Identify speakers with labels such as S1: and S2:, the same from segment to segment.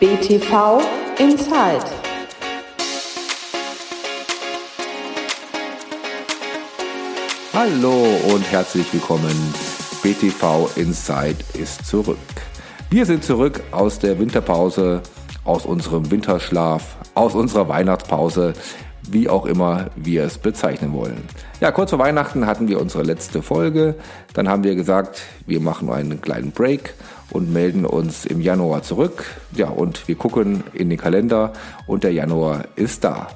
S1: BTV Inside.
S2: Hallo und herzlich willkommen. BTV Inside ist zurück. Wir sind zurück aus der Winterpause, aus unserem Winterschlaf, aus unserer Weihnachtspause, wie auch immer wir es bezeichnen wollen. Ja, kurz vor Weihnachten hatten wir unsere letzte Folge. Dann haben wir gesagt, wir machen einen kleinen Break und melden uns im Januar zurück. Ja, und wir gucken in den Kalender und der Januar ist da.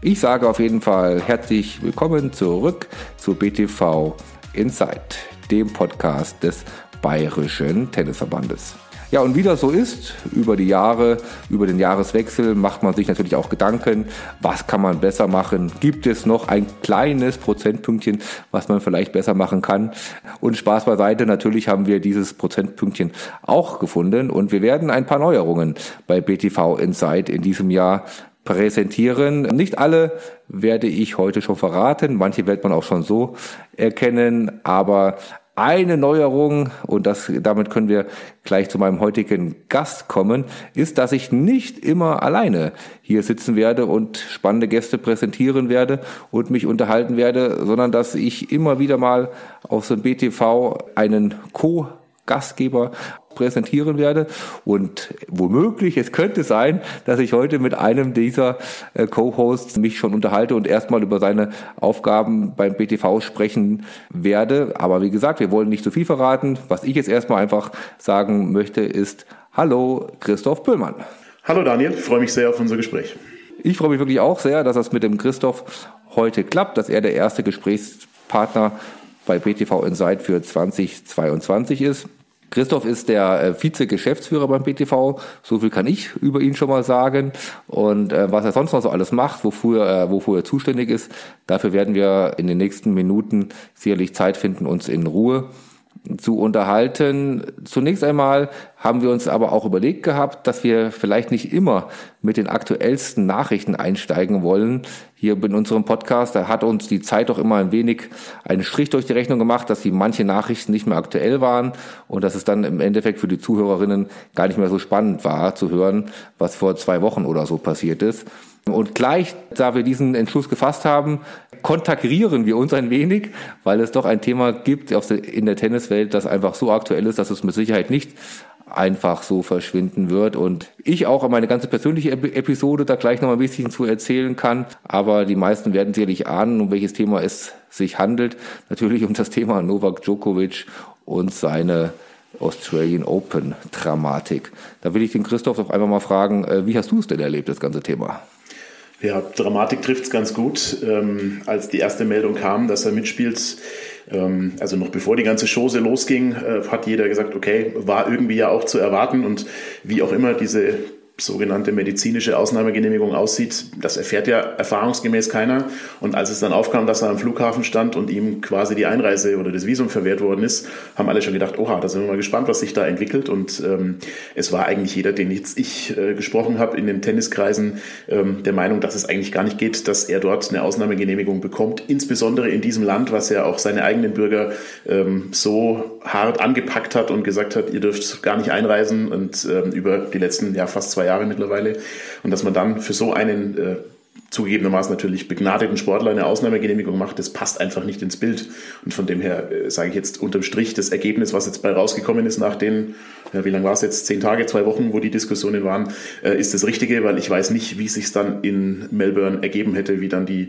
S2: Ich sage auf jeden Fall herzlich willkommen zurück zu BTV Insight, dem Podcast des Bayerischen Tennisverbandes. Ja, und wie das so ist, über die Jahre, über den Jahreswechsel macht man sich natürlich auch Gedanken, was kann man besser machen? Gibt es noch ein kleines Prozentpünktchen, was man vielleicht besser machen kann? Und Spaß beiseite, natürlich haben wir dieses Prozentpünktchen auch gefunden und wir werden ein paar Neuerungen bei BTV Insight in diesem Jahr präsentieren. Nicht alle werde ich heute schon verraten, manche wird man auch schon so erkennen, aber eine Neuerung, und das, damit können wir gleich zu meinem heutigen Gast kommen, ist, dass ich nicht immer alleine hier sitzen werde und spannende Gäste präsentieren werde und mich unterhalten werde, sondern dass ich immer wieder mal auf so ein BTV einen Co- Gastgeber präsentieren werde. Und womöglich, es könnte sein, dass ich heute mit einem dieser äh, Co-Hosts mich schon unterhalte und erstmal über seine Aufgaben beim BTV sprechen werde. Aber wie gesagt, wir wollen nicht zu viel verraten. Was ich jetzt erstmal einfach sagen möchte, ist Hallo, Christoph Pöllmann.
S3: Hallo Daniel, ich freue mich sehr auf unser Gespräch.
S2: Ich freue mich wirklich auch sehr, dass das mit dem Christoph heute klappt, dass er der erste Gesprächspartner bei BTV Insight für 2022 ist. Christoph ist der äh, Vize-Geschäftsführer beim BTV. So viel kann ich über ihn schon mal sagen. Und äh, was er sonst noch so alles macht, wofür, äh, wofür er zuständig ist, dafür werden wir in den nächsten Minuten sicherlich Zeit finden, uns in Ruhe zu unterhalten. Zunächst einmal haben wir uns aber auch überlegt gehabt, dass wir vielleicht nicht immer mit den aktuellsten Nachrichten einsteigen wollen. Hier in unserem Podcast, da hat uns die Zeit doch immer ein wenig einen Strich durch die Rechnung gemacht, dass die manche Nachrichten nicht mehr aktuell waren und dass es dann im Endeffekt für die Zuhörerinnen gar nicht mehr so spannend war zu hören, was vor zwei Wochen oder so passiert ist. Und gleich, da wir diesen Entschluss gefasst haben, konterkarieren wir uns ein wenig, weil es doch ein Thema gibt in der Tenniswelt, das einfach so aktuell ist, dass es mit Sicherheit nicht einfach so verschwinden wird und ich auch meine ganze persönliche Episode da gleich noch ein bisschen zu erzählen kann, aber die meisten werden sicherlich ahnen, um welches Thema es sich handelt. Natürlich um das Thema Novak Djokovic und seine Australian Open Dramatik. Da will ich den Christoph doch einfach mal fragen, äh, wie hast du es denn erlebt, das ganze Thema?
S3: Ja, Dramatik trifft es ganz gut. Ähm, als die erste Meldung kam, dass er mitspielt, ähm, also noch bevor die ganze Chose losging, äh, hat jeder gesagt, okay, war irgendwie ja auch zu erwarten und wie auch immer diese sogenannte medizinische Ausnahmegenehmigung aussieht, das erfährt ja erfahrungsgemäß keiner. Und als es dann aufkam, dass er am Flughafen stand und ihm quasi die Einreise oder das Visum verwehrt worden ist, haben alle schon gedacht, oha, da sind wir mal gespannt, was sich da entwickelt. Und ähm, es war eigentlich jeder, den jetzt ich äh, gesprochen habe in den Tenniskreisen, ähm, der Meinung, dass es eigentlich gar nicht geht, dass er dort eine Ausnahmegenehmigung bekommt, insbesondere in diesem Land, was ja auch seine eigenen Bürger ähm, so hart angepackt hat und gesagt hat, ihr dürft gar nicht einreisen und ähm, über die letzten ja fast zwei zwei Jahre mittlerweile. Und dass man dann für so einen äh, zugegebenermaßen natürlich begnadeten Sportler eine Ausnahmegenehmigung macht, das passt einfach nicht ins Bild. Und von dem her äh, sage ich jetzt unterm Strich das Ergebnis, was jetzt bei rausgekommen ist nach den, ja, wie lange war es jetzt, zehn Tage, zwei Wochen, wo die Diskussionen waren, äh, ist das Richtige, weil ich weiß nicht, wie sich dann in Melbourne ergeben hätte, wie dann die,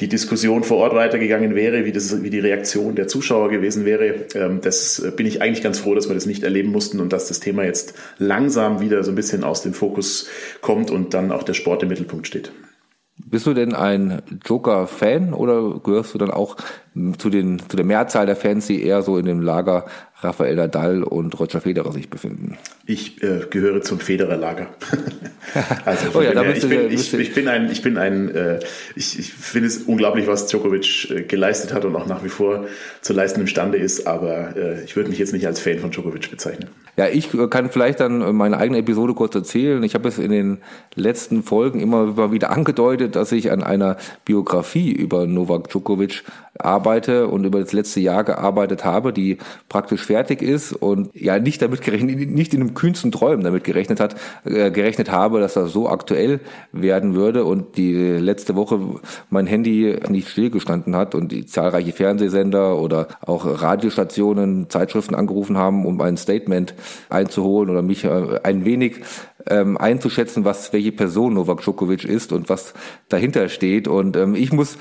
S3: die Diskussion vor Ort weitergegangen wäre, wie, das, wie die Reaktion der Zuschauer gewesen wäre. Ähm, das äh, bin ich eigentlich ganz froh, dass wir das nicht erleben mussten und dass das Thema jetzt langsam wieder so ein bisschen aus dem Fokus kommt und dann auch der Sport im Mittelpunkt steht.
S2: Bist du denn ein Joker-Fan oder gehörst du dann auch zu, den, zu der Mehrzahl der Fans, die eher so in dem Lager Rafael Nadal und Roger Federer sich befinden?
S3: Ich äh, gehöre zum Federer-Lager. also oh ja, her, ich, bin, ich, ich, bin ein, ich bin ein, äh, ich, ich finde es unglaublich, was Djokovic äh, geleistet hat und auch nach wie vor zu leisten imstande ist, aber äh, ich würde mich jetzt nicht als Fan von Djokovic bezeichnen.
S2: Ja, ich kann vielleicht dann meine eigene Episode kurz erzählen. Ich habe es in den letzten Folgen immer wieder angedeutet, dass ich an einer Biografie über Novak Djokovic arbeite arbeite und über das letzte Jahr gearbeitet habe, die praktisch fertig ist und ja nicht damit gerechnet, nicht in einem kühnsten Träumen damit gerechnet hat, äh, gerechnet habe, dass das so aktuell werden würde und die letzte Woche mein Handy nicht stillgestanden hat und die zahlreiche Fernsehsender oder auch Radiostationen, Zeitschriften angerufen haben, um ein Statement einzuholen oder mich äh, ein wenig ähm, einzuschätzen, was welche Person Novak Djokovic ist und was dahinter steht. Und ähm, ich muss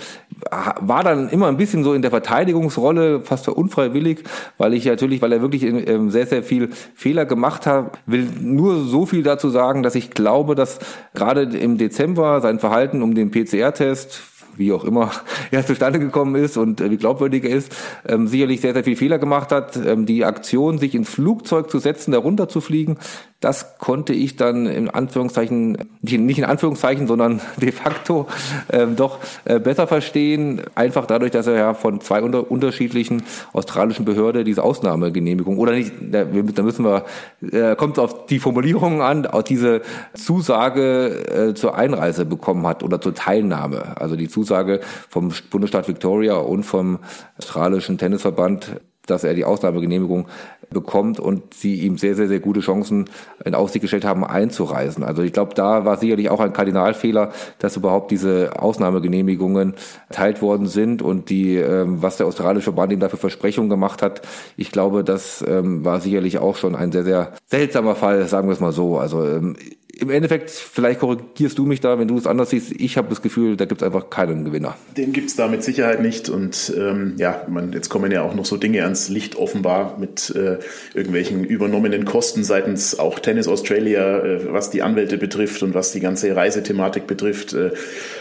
S2: war dann immer ein bisschen so in der Verteidigungsrolle, fast unfreiwillig, weil ich natürlich, weil er wirklich ähm, sehr sehr viel Fehler gemacht hat, will nur so viel dazu sagen, dass ich glaube, dass gerade im Dezember sein Verhalten um den PCR-Test wie auch immer er zustande gekommen ist und äh, wie glaubwürdig er ist, ähm, sicherlich sehr, sehr viel Fehler gemacht hat. Ähm, die Aktion, sich ins Flugzeug zu setzen, darunter zu fliegen, das konnte ich dann in Anführungszeichen, nicht in Anführungszeichen, sondern de facto ähm, doch äh, besser verstehen. Einfach dadurch, dass er ja von zwei unter, unterschiedlichen australischen Behörden diese Ausnahmegenehmigung oder nicht, da, da müssen wir, äh, kommt auf die Formulierung an, auch diese Zusage äh, zur Einreise bekommen hat oder zur Teilnahme. Also die Zusage vom Bundesstaat Victoria und vom australischen Tennisverband dass er die Ausnahmegenehmigung bekommt und sie ihm sehr, sehr, sehr gute Chancen in Aussicht gestellt haben, einzureisen. Also ich glaube, da war sicherlich auch ein Kardinalfehler, dass überhaupt diese Ausnahmegenehmigungen erteilt worden sind und die, ähm, was der australische Verband ihm dafür Versprechungen gemacht hat. Ich glaube, das ähm, war sicherlich auch schon ein sehr, sehr seltsamer Fall, sagen wir es mal so. Also ähm, im Endeffekt, vielleicht korrigierst du mich da, wenn du es anders siehst. Ich habe das Gefühl, da gibt es einfach keinen Gewinner.
S3: Den gibt es da mit Sicherheit nicht. Und ähm, ja, man, jetzt kommen ja auch noch so Dinge ans Licht offenbar mit äh, irgendwelchen übernommenen Kosten seitens auch Tennis Australia, äh, was die Anwälte betrifft und was die ganze Reisethematik betrifft. Äh,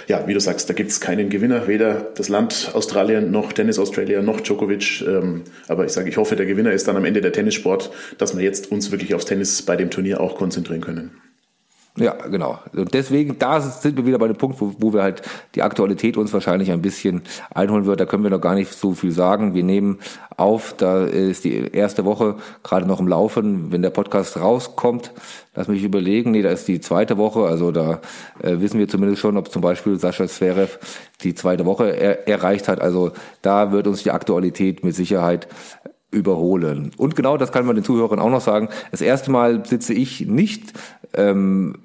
S3: ja, wie du sagst, da gibt es keinen Gewinner, weder das Land Australien noch Tennis Australia noch Djokovic. Ähm, aber ich sage, ich hoffe, der Gewinner ist dann am Ende der Tennissport, dass wir jetzt uns wirklich aufs Tennis bei dem Turnier auch konzentrieren können.
S2: Ja, genau. Und deswegen, da sind wir wieder bei dem Punkt, wo, wo wir halt die Aktualität uns wahrscheinlich ein bisschen einholen wird. Da können wir noch gar nicht so viel sagen. Wir nehmen auf, da ist die erste Woche gerade noch im Laufen. Wenn der Podcast rauskommt, lass mich überlegen, nee, da ist die zweite Woche. Also da äh, wissen wir zumindest schon, ob zum Beispiel Sascha Zverev die zweite Woche er, erreicht hat. Also da wird uns die Aktualität mit Sicherheit überholen. Und genau das kann man den Zuhörern auch noch sagen. Das erste Mal sitze ich nicht ähm,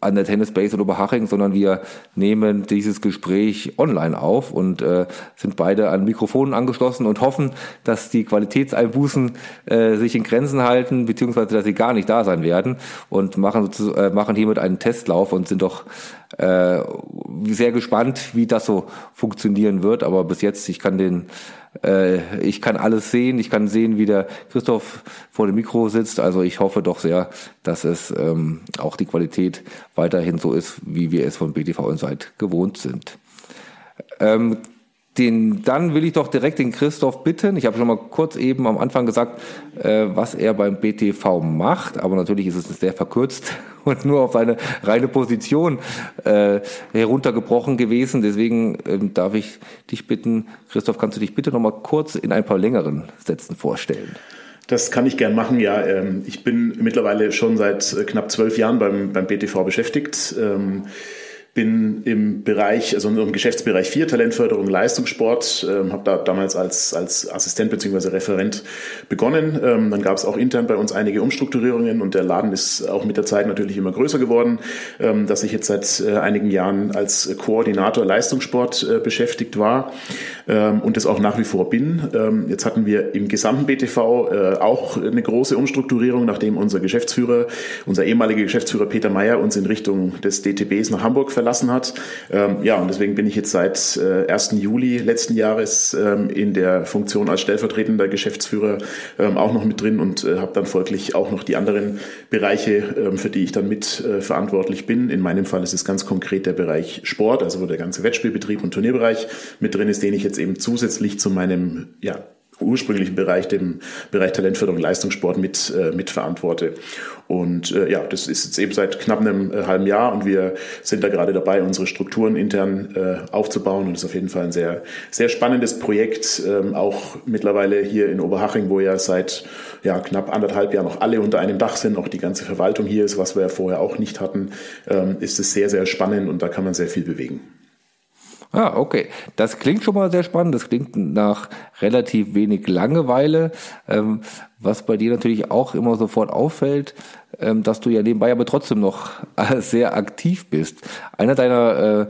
S2: an der Tennis Base in Oberhaching, sondern wir nehmen dieses Gespräch online auf und äh, sind beide an Mikrofonen angeschlossen und hoffen, dass die Qualitätseinbußen äh, sich in Grenzen halten, beziehungsweise dass sie gar nicht da sein werden und machen, äh, machen hiermit einen Testlauf und sind doch äh, sehr gespannt, wie das so funktionieren wird. Aber bis jetzt, ich kann den ich kann alles sehen. Ich kann sehen, wie der Christoph vor dem Mikro sitzt. Also ich hoffe doch sehr, dass es ähm, auch die Qualität weiterhin so ist, wie wir es von BTV Insight gewohnt sind. Ähm, den, dann will ich doch direkt den Christoph bitten. Ich habe schon mal kurz eben am Anfang gesagt, äh, was er beim BTV macht, aber natürlich ist es sehr verkürzt und nur auf seine reine Position äh, heruntergebrochen gewesen. Deswegen ähm, darf ich dich bitten, Christoph, kannst du dich bitte noch mal kurz in ein paar längeren Sätzen vorstellen?
S3: Das kann ich gern machen, ja. Ähm, ich bin mittlerweile schon seit knapp zwölf Jahren beim, beim BTV beschäftigt. Ähm, bin im Bereich, also im Geschäftsbereich 4, Talentförderung, Leistungssport, ähm, habe da damals als, als Assistent bzw. Referent begonnen. Ähm, dann gab es auch intern bei uns einige Umstrukturierungen und der Laden ist auch mit der Zeit natürlich immer größer geworden, ähm, dass ich jetzt seit äh, einigen Jahren als Koordinator Leistungssport äh, beschäftigt war ähm, und das auch nach wie vor bin. Ähm, jetzt hatten wir im gesamten BTV äh, auch eine große Umstrukturierung, nachdem unser Geschäftsführer, unser ehemaliger Geschäftsführer Peter Meyer uns in Richtung des DTBs nach Hamburg verlassen verlassen hat. Ähm, ja, und deswegen bin ich jetzt seit äh, 1. Juli letzten Jahres ähm, in der Funktion als stellvertretender Geschäftsführer ähm, auch noch mit drin und äh, habe dann folglich auch noch die anderen Bereiche, ähm, für die ich dann mit äh, verantwortlich bin. In meinem Fall ist es ganz konkret der Bereich Sport, also wo der ganze Wettspielbetrieb und Turnierbereich mit drin ist, den ich jetzt eben zusätzlich zu meinem ja, ursprünglichen Bereich, dem Bereich Talentförderung Leistungssport mit, äh, mit verantworte. Und äh, ja, das ist jetzt eben seit knapp einem äh, halben Jahr und wir sind da gerade dabei, unsere Strukturen intern äh, aufzubauen und das ist auf jeden Fall ein sehr, sehr spannendes Projekt, ähm, auch mittlerweile hier in Oberhaching, wo ja seit ja, knapp anderthalb Jahren noch alle unter einem Dach sind, auch die ganze Verwaltung hier ist, was wir ja vorher auch nicht hatten, ähm, ist es sehr, sehr spannend und da kann man sehr viel bewegen.
S2: Ah, okay. Das klingt schon mal sehr spannend. Das klingt nach relativ wenig Langeweile. Ähm, was bei dir natürlich auch immer sofort auffällt, ähm, dass du ja nebenbei aber trotzdem noch sehr aktiv bist. Einer deiner, äh,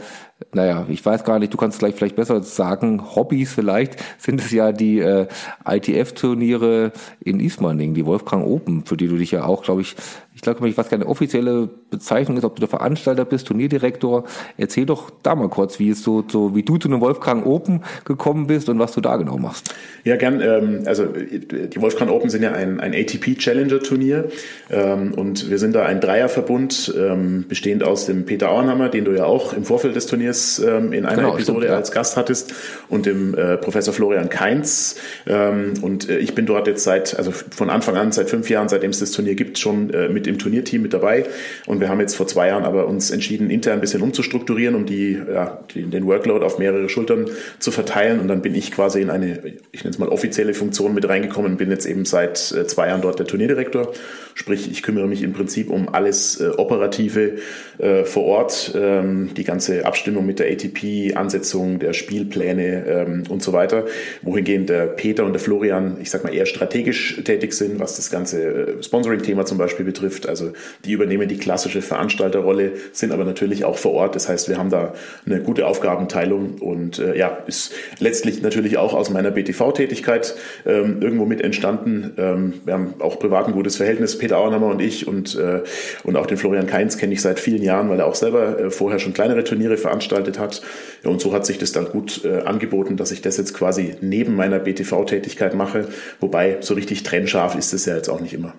S2: naja, ich weiß gar nicht, du kannst gleich vielleicht besser sagen, Hobbys vielleicht, sind es ja die äh, ITF-Turniere in Ismaning, die Wolfgang Open, für die du dich ja auch, glaube ich, ich glaube, ich weiß keine offizielle Bezeichnung ist, ob du der Veranstalter bist, Turnierdirektor. Erzähl doch da mal kurz, wie es so, so wie du zu einem Wolfgang Open gekommen bist und was du da genau machst.
S3: Ja, gern. Ähm, also die Wolfgang Open sind ja ein, ein ATP Challenger Turnier ähm, und wir sind da ein Dreierverbund, ähm, bestehend aus dem Peter Auernhammer, den du ja auch im Vorfeld des Turniers ähm, in einer genau, Episode stimmt, ja. als Gast hattest, und dem äh, Professor Florian Keinz. Ähm, und äh, ich bin dort jetzt seit, also von Anfang an, seit fünf Jahren, seitdem es das Turnier gibt, schon äh, mit im Turnierteam mit dabei. Und wir haben jetzt vor zwei Jahren aber uns entschieden, intern ein bisschen umzustrukturieren, um die, ja, den Workload auf mehrere Schultern zu verteilen. Und dann bin ich quasi in eine, ich nenne es mal offizielle Funktion mit reingekommen und bin jetzt eben seit äh, zwei Jahren dort der Turnierdirektor. Sprich, ich kümmere mich im Prinzip um alles äh, Operative äh, vor Ort, ähm, die ganze Abstimmung mit der ATP, Ansetzung der Spielpläne ähm, und so weiter. Wohingehend der Peter und der Florian, ich sag mal, eher strategisch tätig sind, was das ganze äh, Sponsoring-Thema zum Beispiel betrifft. Also die übernehmen die klassische Veranstalterrolle, sind aber natürlich auch vor Ort. Das heißt, wir haben da eine gute Aufgabenteilung und äh, ja, ist letztlich natürlich auch aus meiner BTV-Tätigkeit ähm, irgendwo mit entstanden. Ähm, wir haben auch privat ein gutes Verhältnis. Peter Auernhammer und ich und, äh, und auch den Florian Kainz kenne ich seit vielen Jahren, weil er auch selber äh, vorher schon kleinere Turniere veranstaltet hat. Ja, und so hat sich das dann gut äh, angeboten, dass ich das jetzt quasi neben meiner BTV-Tätigkeit mache. Wobei so richtig trennscharf ist es ja jetzt auch nicht immer.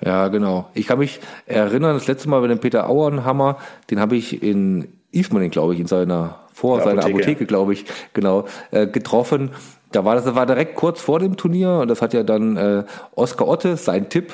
S2: Ja, genau. Ich kann mich erinnern, das letzte Mal bei dem Peter Auernhammer, den habe ich in Ismaning, glaube ich, in seiner vor seiner Apotheke, Apotheke glaube ich, genau, äh, getroffen. Da war das, das war direkt kurz vor dem Turnier und das hat ja dann äh, Oskar Otte, sein Tipp,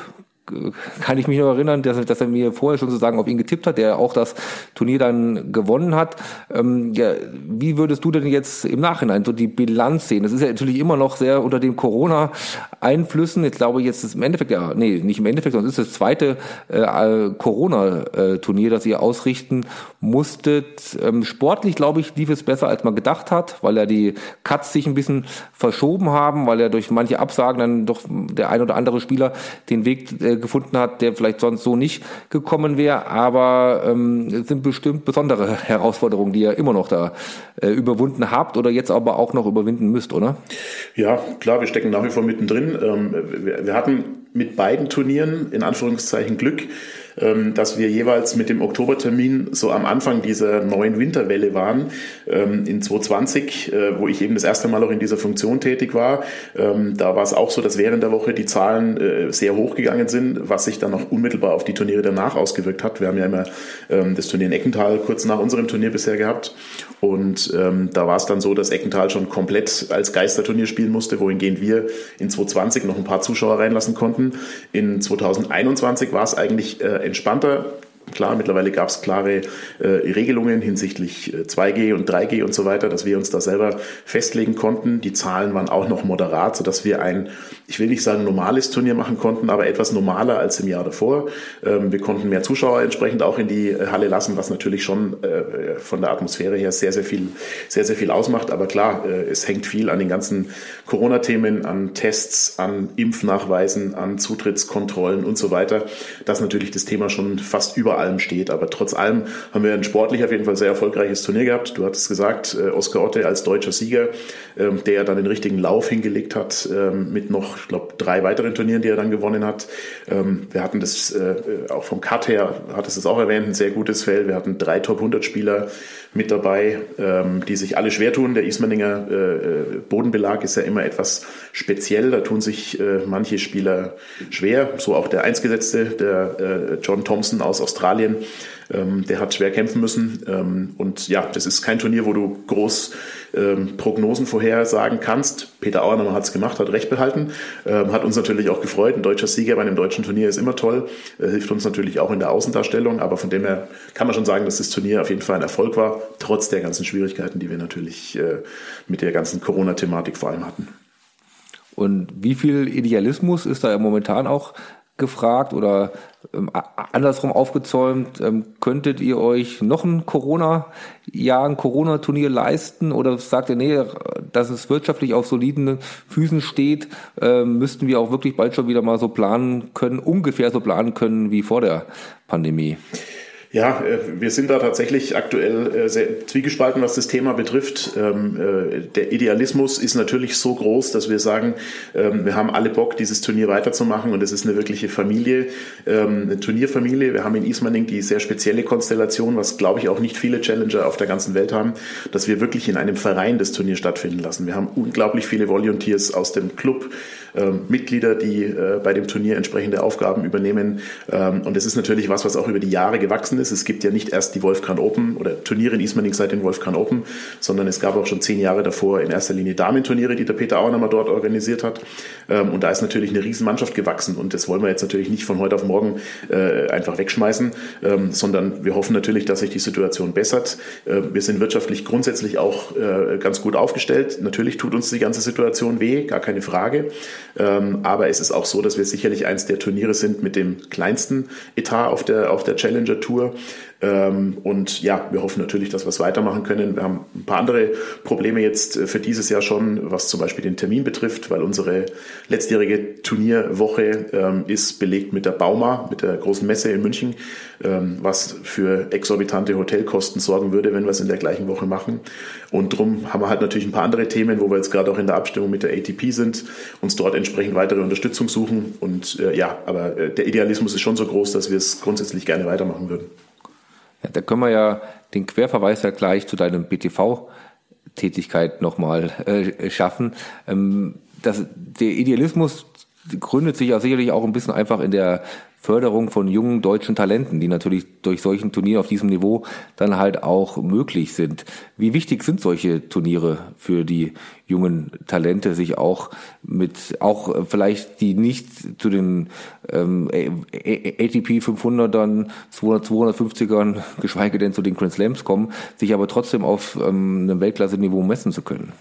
S2: kann ich mich noch erinnern, dass, dass er mir vorher schon sozusagen auf ihn getippt hat, der auch das Turnier dann gewonnen hat. Ähm, ja, wie würdest du denn jetzt im Nachhinein so die Bilanz sehen? Das ist ja natürlich immer noch sehr unter den Corona-Einflüssen. Jetzt glaube ich, jetzt ist im Endeffekt, ja, nee, nicht im Endeffekt, sondern es ist das zweite äh, Corona-Turnier, das ihr ausrichten musstet. Ähm, sportlich, glaube ich, lief es besser, als man gedacht hat, weil ja die Cuts sich ein bisschen verschoben haben, weil ja durch manche Absagen dann doch der ein oder andere Spieler den Weg äh, gefunden hat, der vielleicht sonst so nicht gekommen wäre. Aber ähm, es sind bestimmt besondere Herausforderungen, die ihr immer noch da äh, überwunden habt oder jetzt aber auch noch überwinden müsst, oder?
S3: Ja, klar, wir stecken nach wie vor mittendrin. Ähm, wir, wir hatten mit beiden Turnieren in Anführungszeichen Glück. Ähm, dass wir jeweils mit dem Oktobertermin so am Anfang dieser neuen Winterwelle waren, ähm, in 2020, äh, wo ich eben das erste Mal auch in dieser Funktion tätig war. Ähm, da war es auch so, dass während der Woche die Zahlen äh, sehr hoch gegangen sind, was sich dann auch unmittelbar auf die Turniere danach ausgewirkt hat. Wir haben ja immer das Turnier in Eckenthal kurz nach unserem Turnier bisher gehabt. Und da war es dann so, dass Eckenthal schon komplett als Geisterturnier spielen musste, wohingehend wir in 2020 noch ein paar Zuschauer reinlassen konnten. In 2021 war es eigentlich äh, entspannter. Klar, mittlerweile gab es klare äh, Regelungen hinsichtlich äh, 2G und 3G und so weiter, dass wir uns da selber festlegen konnten. Die Zahlen waren auch noch moderat, sodass wir ein, ich will nicht sagen normales Turnier machen konnten, aber etwas normaler als im Jahr davor. Ähm, wir konnten mehr Zuschauer entsprechend auch in die äh, Halle lassen, was natürlich schon äh, von der Atmosphäre her sehr, sehr viel, sehr, sehr viel ausmacht. Aber klar, äh, es hängt viel an den ganzen Corona-Themen, an Tests, an Impfnachweisen, an Zutrittskontrollen und so weiter, dass natürlich das Thema schon fast überall allem steht. Aber trotz allem haben wir ein sportlich auf jeden Fall sehr erfolgreiches Turnier gehabt. Du hattest gesagt, äh, Oskar Otte als deutscher Sieger, ähm, der dann den richtigen Lauf hingelegt hat ähm, mit noch, ich glaube, drei weiteren Turnieren, die er dann gewonnen hat. Ähm, wir hatten das äh, auch vom Cut her, hattest es auch erwähnt, ein sehr gutes Feld. Wir hatten drei Top 100 Spieler mit dabei, ähm, die sich alle schwer tun. Der Ismaninger äh, äh, Bodenbelag ist ja immer etwas speziell. Da tun sich äh, manche Spieler schwer. So auch der Einsgesetzte, der äh, John Thompson aus Australien. Ähm, der hat schwer kämpfen müssen. Ähm, und ja, das ist kein Turnier, wo du groß ähm, Prognosen vorhersagen kannst. Peter Auerner hat es gemacht, hat recht behalten. Ähm, hat uns natürlich auch gefreut. Ein deutscher Sieger bei einem deutschen Turnier ist immer toll. Äh, hilft uns natürlich auch in der Außendarstellung. Aber von dem her kann man schon sagen, dass das Turnier auf jeden Fall ein Erfolg war, trotz der ganzen Schwierigkeiten, die wir natürlich äh, mit der ganzen Corona-Thematik vor allem hatten.
S2: Und wie viel Idealismus ist da momentan auch gefragt oder ähm, andersrum aufgezäumt, ähm, könntet ihr euch noch ein Corona-Jahr, ein Corona-Turnier leisten oder sagt ihr, nee, dass es wirtschaftlich auf soliden Füßen steht, äh, müssten wir auch wirklich bald schon wieder mal so planen können, ungefähr so planen können wie vor der Pandemie?
S3: Ja, äh, wir sind da tatsächlich aktuell äh, sehr zwiegespalten, was das Thema betrifft. Ähm, äh, der Idealismus ist natürlich so groß, dass wir sagen, ähm, wir haben alle Bock, dieses Turnier weiterzumachen und es ist eine wirkliche Familie, ähm, eine Turnierfamilie. Wir haben in Ismaning die sehr spezielle Konstellation, was glaube ich auch nicht viele Challenger auf der ganzen Welt haben, dass wir wirklich in einem Verein das Turnier stattfinden lassen. Wir haben unglaublich viele Volunteers aus dem Club, Mitglieder, die bei dem Turnier entsprechende Aufgaben übernehmen. Und es ist natürlich was, was auch über die Jahre gewachsen ist ist. Es gibt ja nicht erst die Wolfgang Open oder Turniere in Ismaning seit den Wolfgang Open, sondern es gab auch schon zehn Jahre davor in erster Linie Damenturniere, die der Peter Auernhammer dort organisiert hat. Ähm, und da ist natürlich eine Riesenmannschaft gewachsen und das wollen wir jetzt natürlich nicht von heute auf morgen äh, einfach wegschmeißen, ähm, sondern wir hoffen natürlich, dass sich die Situation bessert. Ähm, wir sind wirtschaftlich grundsätzlich auch äh, ganz gut aufgestellt. Natürlich tut uns die ganze Situation weh, gar keine Frage. Aber es ist auch so, dass wir sicherlich eins der Turniere sind mit dem kleinsten Etat auf der, auf der Challenger Tour. Ähm, und ja, wir hoffen natürlich, dass wir es weitermachen können. Wir haben ein paar andere Probleme jetzt äh, für dieses Jahr schon, was zum Beispiel den Termin betrifft, weil unsere letztjährige Turnierwoche ähm, ist belegt mit der Bauma, mit der großen Messe in München, ähm, was für exorbitante Hotelkosten sorgen würde, wenn wir es in der gleichen Woche machen. Und darum haben wir halt natürlich ein paar andere Themen, wo wir jetzt gerade auch in der Abstimmung mit der ATP sind, uns dort entsprechend weitere Unterstützung suchen. Und äh, ja, aber äh, der Idealismus ist schon so groß, dass wir es grundsätzlich gerne weitermachen würden.
S2: Ja, da können wir ja den Querverweis ja gleich zu deinem BTV-Tätigkeit nochmal äh, schaffen. Ähm, das, der Idealismus gründet sich ja sicherlich auch ein bisschen einfach in der Förderung von jungen deutschen Talenten, die natürlich durch solchen Turniere auf diesem Niveau dann halt auch möglich sind. Wie wichtig sind solche Turniere für die jungen Talente, sich auch mit, auch vielleicht die nicht zu den ähm, ATP 500ern, 200, 250ern, geschweige denn zu den Grand Slams kommen, sich aber trotzdem auf ähm, einem Weltklasse-Niveau messen zu können?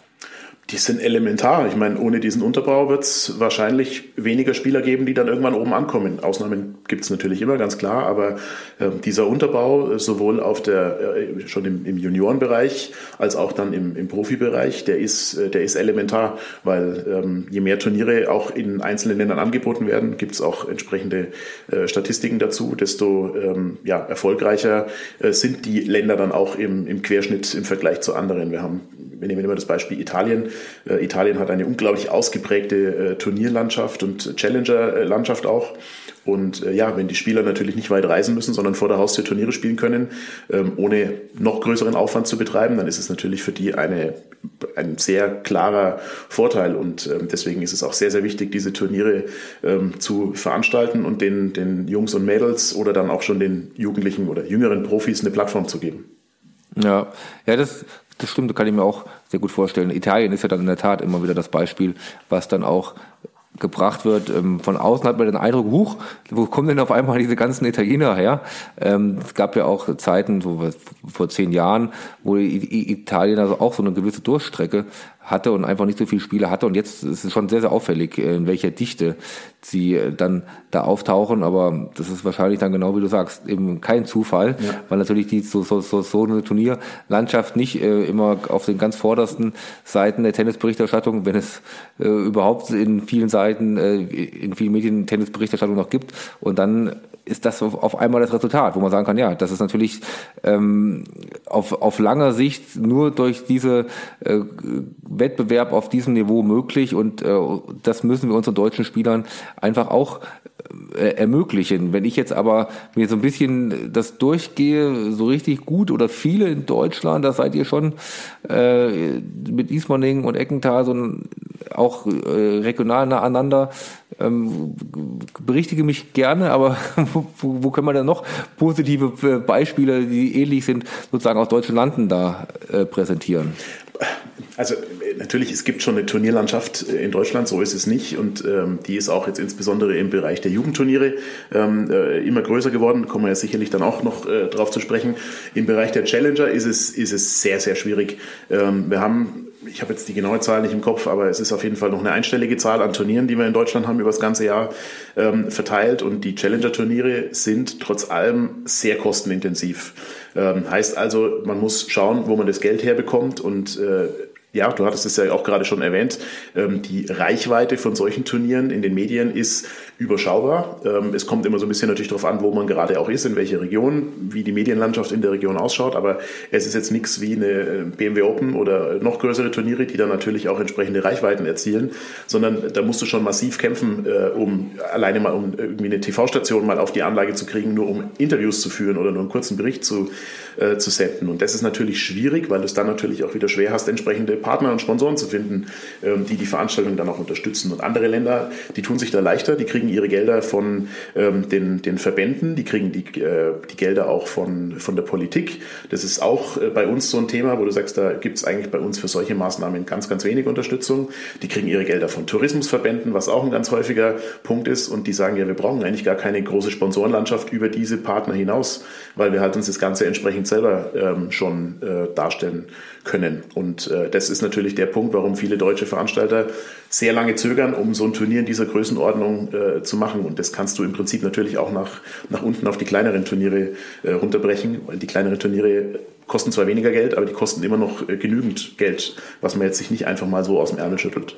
S3: Die sind elementar. Ich meine, ohne diesen Unterbau wird es wahrscheinlich weniger Spieler geben, die dann irgendwann oben ankommen. Ausnahmen gibt es natürlich immer, ganz klar, aber äh, dieser Unterbau, äh, sowohl auf der, äh, schon im, im Juniorenbereich als auch dann im, im Profibereich, der ist, äh, der ist elementar, weil ähm, je mehr Turniere auch in einzelnen Ländern angeboten werden, gibt es auch entsprechende äh, Statistiken dazu, desto ähm, ja, erfolgreicher äh, sind die Länder dann auch im, im Querschnitt im Vergleich zu anderen. Wir haben wir nehmen immer das Beispiel Italien. Äh, Italien hat eine unglaublich ausgeprägte äh, Turnierlandschaft und Challenger-Landschaft auch. Und äh, ja, wenn die Spieler natürlich nicht weit reisen müssen, sondern vor der Haustür Turniere spielen können, ähm, ohne noch größeren Aufwand zu betreiben, dann ist es natürlich für die eine, ein sehr klarer Vorteil. Und ähm, deswegen ist es auch sehr, sehr wichtig, diese Turniere ähm, zu veranstalten und den, den Jungs und Mädels oder dann auch schon den Jugendlichen oder jüngeren Profis eine Plattform zu geben.
S2: Ja, ja, das das stimmt, das kann ich mir auch sehr gut vorstellen. Italien ist ja dann in der Tat immer wieder das Beispiel, was dann auch gebracht wird. Ähm, von außen hat man den Eindruck, huch, wo kommen denn auf einmal diese ganzen Italiener her? Ähm, es gab ja auch Zeiten, so vor zehn Jahren, wo Italien also auch so eine gewisse Durchstrecke hatte und einfach nicht so viele Spiele hatte. Und jetzt ist es schon sehr, sehr auffällig, in welcher Dichte sie äh, dann da auftauchen. Aber das ist wahrscheinlich dann genau wie du sagst, eben kein Zufall, ja. weil natürlich die so, so, so, so eine Turnierlandschaft nicht äh, immer auf den ganz vordersten Seiten der Tennisberichterstattung, wenn es äh, überhaupt in vielen Seiten, äh, in vielen Medien Tennisberichterstattung noch gibt. Und dann ist das auf einmal das Resultat, wo man sagen kann, ja, das ist natürlich ähm, auf, auf langer Sicht nur durch diese äh, Wettbewerb auf diesem Niveau möglich und äh, das müssen wir unseren deutschen Spielern einfach auch äh, ermöglichen. Wenn ich jetzt aber mir so ein bisschen das durchgehe, so richtig gut oder viele in Deutschland, da seid ihr schon äh, mit Ismaning und Eckenthal so auch äh, regional nah aneinander. Ähm, berichtige mich gerne, aber wo, wo können wir denn noch positive äh, Beispiele, die ähnlich sind, sozusagen aus deutschen Landen da äh, präsentieren?
S3: Also natürlich, es gibt schon eine Turnierlandschaft in Deutschland, so ist es nicht. Und ähm, die ist auch jetzt insbesondere im Bereich der Jugendturniere ähm, äh, immer größer geworden. Kommen wir ja sicherlich dann auch noch äh, drauf zu sprechen. Im Bereich der Challenger ist es, ist es sehr, sehr schwierig. Ähm, wir haben ich habe jetzt die genaue Zahl nicht im Kopf, aber es ist auf jeden Fall noch eine einstellige Zahl an Turnieren, die wir in Deutschland haben über das ganze Jahr ähm, verteilt. Und die Challenger-Turniere sind trotz allem sehr kostenintensiv. Ähm, heißt also, man muss schauen, wo man das Geld herbekommt und äh, ja, du hattest es ja auch gerade schon erwähnt, ähm, die Reichweite von solchen Turnieren in den Medien ist überschaubar. Ähm, es kommt immer so ein bisschen natürlich darauf an, wo man gerade auch ist, in welcher Region, wie die Medienlandschaft in der Region ausschaut. Aber es ist jetzt nichts wie eine äh, BMW Open oder noch größere Turniere, die dann natürlich auch entsprechende Reichweiten erzielen, sondern da musst du schon massiv kämpfen, äh, um alleine mal um irgendwie eine TV-Station mal auf die Anlage zu kriegen, nur um Interviews zu führen oder nur einen kurzen Bericht zu, äh, zu senden. Und das ist natürlich schwierig, weil du es dann natürlich auch wieder schwer hast, entsprechende Partner und Sponsoren zu finden, ähm, die die Veranstaltung dann auch unterstützen. Und andere Länder, die tun sich da leichter, die kriegen ihre Gelder von ähm, den, den Verbänden, die kriegen die, äh, die Gelder auch von, von der Politik. Das ist auch äh, bei uns so ein Thema, wo du sagst, da gibt es eigentlich bei uns für solche Maßnahmen ganz, ganz wenig Unterstützung. Die kriegen ihre Gelder von Tourismusverbänden, was auch ein ganz häufiger Punkt ist. Und die sagen, ja, wir brauchen eigentlich gar keine große Sponsorenlandschaft über diese Partner hinaus, weil wir halt uns das Ganze entsprechend selber ähm, schon äh, darstellen können. Und äh, das ist natürlich der Punkt, warum viele deutsche Veranstalter sehr lange zögern, um so ein Turnier in dieser Größenordnung äh, zu machen. Und das kannst du im Prinzip natürlich auch nach, nach unten auf die kleineren Turniere äh, runterbrechen. Die kleineren Turniere kosten zwar weniger Geld, aber die kosten immer noch äh, genügend Geld, was man jetzt sich nicht einfach mal so aus dem Ärmel schüttelt.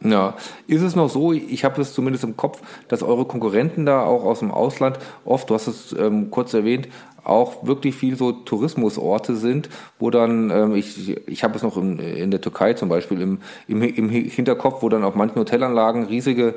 S2: Ja, ist es noch so, ich habe es zumindest im Kopf, dass eure Konkurrenten da auch aus dem Ausland oft, du hast es ähm, kurz erwähnt, auch wirklich viel so Tourismusorte sind, wo dann, ähm, ich, ich habe es noch in, in der Türkei zum Beispiel im, im, im Hinterkopf, wo dann auf manchen Hotelanlagen riesige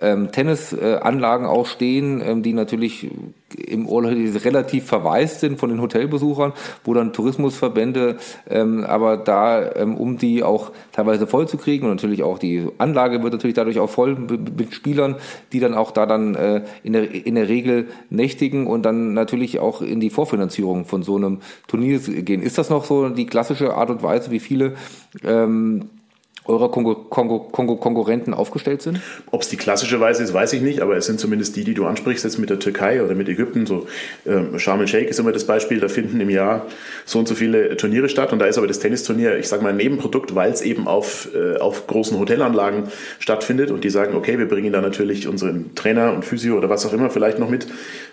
S2: ähm, Tennisanlagen auch stehen, ähm, die natürlich im Urlaub relativ verwaist sind von den Hotelbesuchern, wo dann Tourismusverbände ähm, aber da, ähm, um die auch teilweise voll zu kriegen und natürlich auch die Anlage wird natürlich dadurch auch voll mit Spielern, die dann auch da dann äh, in, der, in der Regel nächtigen und dann natürlich auch in die Vorfinanzierung von so einem Turnier gehen. Ist das noch so die klassische Art und Weise, wie viele ähm, eurer Kongo Kongo Kongo Konkurrenten aufgestellt sind?
S3: Ob es die klassische Weise ist, weiß ich nicht, aber es sind zumindest die, die du ansprichst, jetzt mit der Türkei oder mit Ägypten. So ähm, Sharm el-Sheikh ist immer das Beispiel, da finden im Jahr so und so viele Turniere statt und da ist aber das Tennisturnier, ich sage mal, ein Nebenprodukt, weil es eben auf, äh, auf großen Hotelanlagen stattfindet und die sagen, okay, wir bringen da natürlich unseren Trainer und Physio oder was auch immer vielleicht noch mit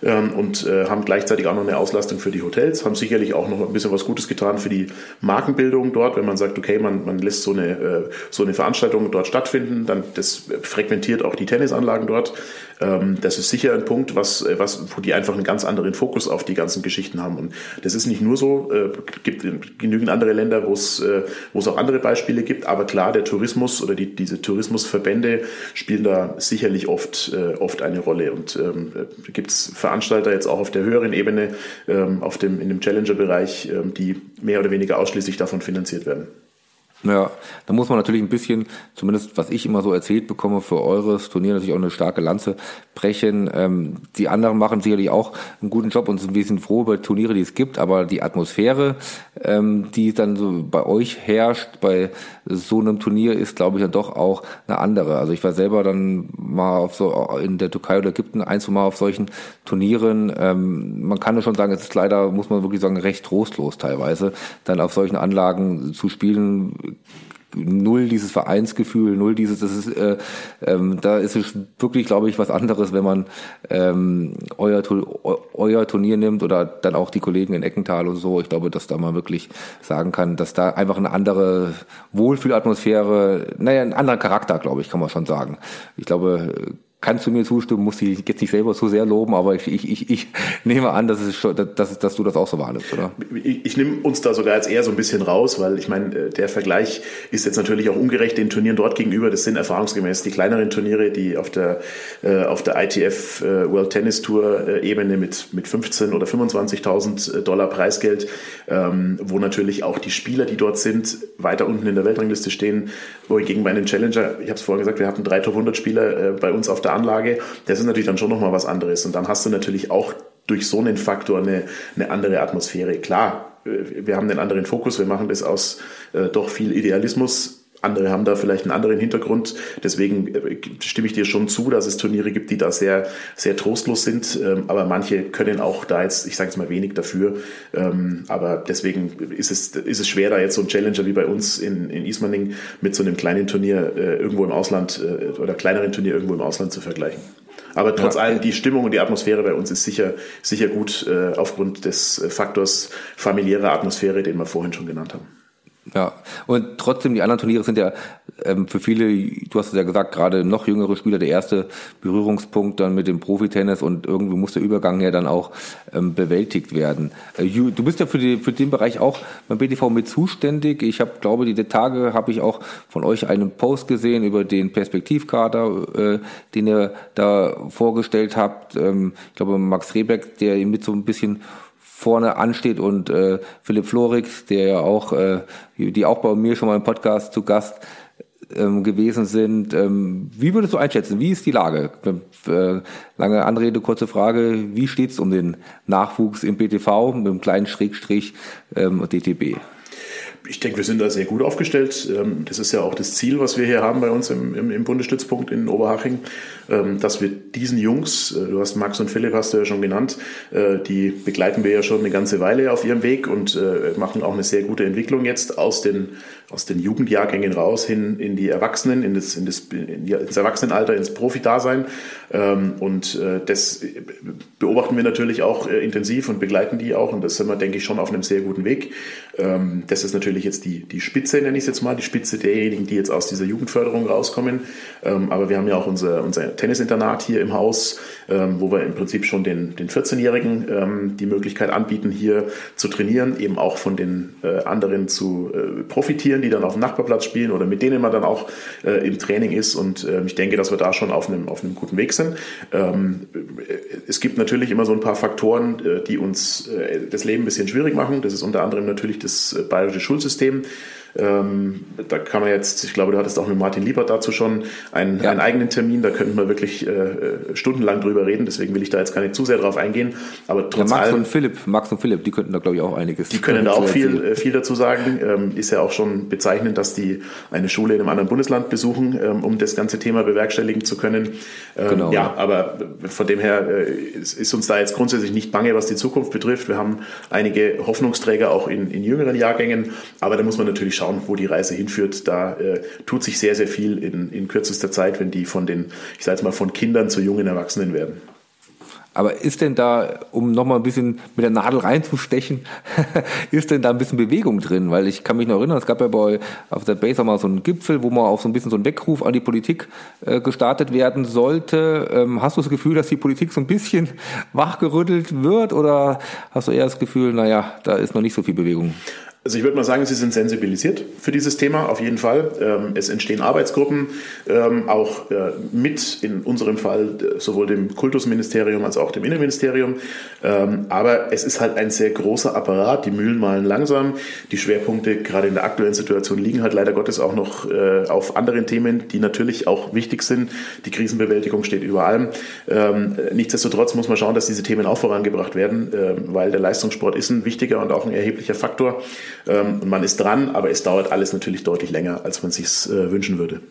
S3: ähm, und äh, haben gleichzeitig auch noch eine Auslastung für die Hotels, haben sicherlich auch noch ein bisschen was Gutes getan für die Markenbildung dort, wenn man sagt, okay, man, man lässt so eine äh, so eine Veranstaltung dort stattfinden, dann das frequentiert auch die Tennisanlagen dort. Ähm, das ist sicher ein Punkt, was, was, wo die einfach einen ganz anderen Fokus auf die ganzen Geschichten haben. Und das ist nicht nur so, äh, gibt genügend andere Länder, wo es, äh, wo es auch andere Beispiele gibt, aber klar, der Tourismus oder die, diese Tourismusverbände spielen da sicherlich oft, äh, oft eine Rolle. Und ähm, gibt es Veranstalter jetzt auch auf der höheren Ebene, ähm, auf dem, in dem Challenger-Bereich, ähm, die mehr oder weniger ausschließlich davon finanziert werden.
S2: Ja, da muss man natürlich ein bisschen, zumindest was ich immer so erzählt bekomme, für eures Turnier natürlich auch eine starke Lanze brechen. Ähm, die anderen machen sicherlich auch einen guten Job und sind ein bisschen froh über Turniere, die es gibt, aber die Atmosphäre, ähm, die dann so bei euch herrscht, bei so einem Turnier, ist, glaube ich, dann doch auch eine andere. Also ich war selber dann mal auf so in der Türkei oder Ägypten ein, zwei Mal auf solchen Turnieren. Ähm, man kann ja schon sagen, es ist leider, muss man wirklich sagen, recht trostlos teilweise, dann auf solchen Anlagen zu spielen null dieses Vereinsgefühl, null dieses, das ist, äh, ähm, da ist es wirklich, glaube ich, was anderes, wenn man ähm, euer, euer Turnier nimmt oder dann auch die Kollegen in Eckental und so. Ich glaube, dass da man wirklich sagen kann, dass da einfach eine andere Wohlfühlatmosphäre, naja, ein anderer Charakter, glaube ich, kann man schon sagen. Ich glaube, kannst du mir zustimmen, muss ich jetzt nicht selber zu sehr loben, aber ich, ich, ich, ich nehme an, dass, es schon, dass, dass du das auch so wahrnimmst, oder?
S3: Ich, ich nehme uns da sogar jetzt eher so ein bisschen raus, weil ich meine, äh, der Vergleich ist jetzt natürlich auch ungerecht den Turnieren dort gegenüber. Das sind erfahrungsgemäß die kleineren Turniere, die auf der, äh, auf der ITF äh, World Tennis Tour Ebene mit, mit 15 oder 25.000 Dollar Preisgeld, ähm, wo natürlich auch die Spieler, die dort sind, weiter unten in der Weltrangliste stehen, wohingegen bei einem Challenger, ich habe es vorhin gesagt, wir hatten drei Top 100 Spieler bei uns auf der Anlage, das ist natürlich dann schon nochmal was anderes. Und dann hast du natürlich auch durch so einen Faktor eine, eine andere Atmosphäre. Klar, äh, wir haben einen anderen Fokus, wir machen das aus äh, doch viel Idealismus andere haben da vielleicht einen anderen Hintergrund. Deswegen äh, stimme ich dir schon zu, dass es Turniere gibt, die da sehr, sehr trostlos sind. Ähm, aber manche können auch da jetzt, ich sage jetzt mal wenig dafür. Ähm, aber deswegen ist es, ist es schwer, da jetzt so ein Challenger wie bei uns in, in Ismaning mit so einem kleinen Turnier äh, irgendwo im Ausland äh, oder kleineren Turnier irgendwo im Ausland zu vergleichen. Aber trotz ja. allem, die Stimmung und die Atmosphäre bei uns ist sicher, sicher gut aufgrund des Faktors familiäre Atmosphäre, den wir vorhin schon genannt haben.
S2: Ja, und trotzdem, die anderen Turniere sind ja ähm, für viele, du hast es ja gesagt, gerade noch jüngere Spieler der erste Berührungspunkt dann mit dem Profitennis und irgendwie muss der Übergang ja dann auch ähm, bewältigt werden. Äh, du bist ja für, die, für den Bereich auch beim BTV mit zuständig. Ich habe, glaube, die Tage habe ich auch von euch einen Post gesehen über den Perspektivkader, äh, den ihr da vorgestellt habt. Ähm, ich glaube, Max Rebeck, der mit so ein bisschen vorne ansteht und äh, Philipp Florig, der ja auch, äh, die auch bei mir schon mal im Podcast zu Gast ähm, gewesen sind. Ähm, wie würdest du einschätzen? Wie ist die Lage? Äh, lange Anrede, kurze Frage. Wie steht es um den Nachwuchs im BTV mit einem kleinen Schrägstrich ähm, DTB?
S3: ich denke, wir sind da sehr gut aufgestellt. Ähm, das ist ja auch das Ziel, was wir hier haben bei uns im, im, im Bundesstützpunkt in Oberhaching, ähm, dass wir diesen Jungs, äh, du hast Max und Philipp hast du ja schon genannt, äh, die begleiten wir ja schon eine ganze Weile auf ihrem Weg und äh, machen auch eine sehr gute Entwicklung jetzt aus den, aus den Jugendjahrgängen raus hin in die Erwachsenen, in das, in das, in das Erwachsenenalter, ins Profidasein. Ähm, und das beobachten wir natürlich auch intensiv und begleiten die auch und das sind wir, denke ich, schon auf einem sehr guten Weg. Das ist natürlich jetzt die, die Spitze, nenne ich es jetzt mal, die Spitze derjenigen, die jetzt aus dieser Jugendförderung rauskommen. Ähm, aber wir haben ja auch unser, unser Tennisinternat hier im Haus, ähm, wo wir im Prinzip schon den, den 14-Jährigen ähm, die Möglichkeit anbieten, hier zu trainieren, eben auch von den äh, anderen zu äh, profitieren, die dann auf dem Nachbarplatz spielen oder mit denen man dann auch äh, im Training ist. Und äh, ich denke, dass wir da schon auf einem, auf einem guten Weg sind. Ähm, es gibt natürlich immer so ein paar Faktoren, äh, die uns äh, das Leben ein bisschen schwierig machen. Das ist unter anderem natürlich das bayerische Schulsystem. Ähm, da kann man jetzt, ich glaube, du hattest auch mit Martin Liebert dazu schon einen, ja. einen eigenen Termin, da könnten wir wirklich äh, stundenlang drüber reden, deswegen will ich da jetzt gar nicht zu sehr drauf eingehen. Aber trotz
S2: ja, Max
S3: allem,
S2: und Philipp, Max und Philipp, die könnten da glaube ich auch einiges.
S3: Die können da auch viel, äh, viel dazu sagen. Ähm, ist ja auch schon bezeichnend, dass die eine Schule in einem anderen Bundesland besuchen, ähm, um das ganze Thema bewerkstelligen zu können. Ähm, genau. Ja, aber von dem her äh, ist uns da jetzt grundsätzlich nicht bange, was die Zukunft betrifft. Wir haben einige Hoffnungsträger auch in, in jüngeren Jahrgängen, aber da muss man natürlich schauen, wo die Reise hinführt. Da äh, tut sich sehr, sehr viel in, in kürzester Zeit, wenn die von den, ich sage jetzt mal, von Kindern zu jungen Erwachsenen werden.
S2: Aber ist denn da, um nochmal ein bisschen mit der Nadel reinzustechen, ist denn da ein bisschen Bewegung drin? Weil ich kann mich noch erinnern, es gab ja bei auf der Base auch mal so einen Gipfel, wo mal auch so ein bisschen so ein Weckruf an die Politik äh, gestartet werden sollte. Ähm, hast du das Gefühl, dass die Politik so ein bisschen wachgerüttelt wird oder hast du eher das Gefühl, naja, da ist noch nicht so viel Bewegung?
S3: Also ich würde mal sagen, Sie sind sensibilisiert für dieses Thema, auf jeden Fall. Ähm, es entstehen Arbeitsgruppen, ähm, auch äh, mit in unserem Fall äh, sowohl dem Kultusministerium als auch dem Innenministerium. Ähm, aber es ist halt ein sehr großer Apparat, die Mühlen malen langsam. Die Schwerpunkte gerade in der aktuellen Situation liegen halt leider Gottes auch noch äh, auf anderen Themen, die natürlich auch wichtig sind. Die Krisenbewältigung steht über allem. Nichtsdestotrotz muss man schauen, dass diese Themen auch vorangebracht werden, weil der Leistungssport ist ein wichtiger und auch ein erheblicher Faktor. Ähm, und man ist dran, aber es dauert alles natürlich deutlich länger, als man sich äh, wünschen würde.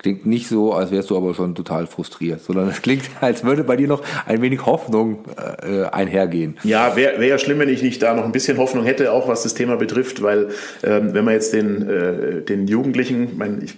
S2: Klingt nicht so, als wärst du aber schon total frustriert, sondern es klingt, als würde bei dir noch ein wenig Hoffnung äh, einhergehen.
S3: Ja, wäre wär ja schlimm, wenn ich nicht da noch ein bisschen Hoffnung hätte, auch was das Thema betrifft, weil ähm, wenn man jetzt den, äh, den Jugendlichen, mein, ich,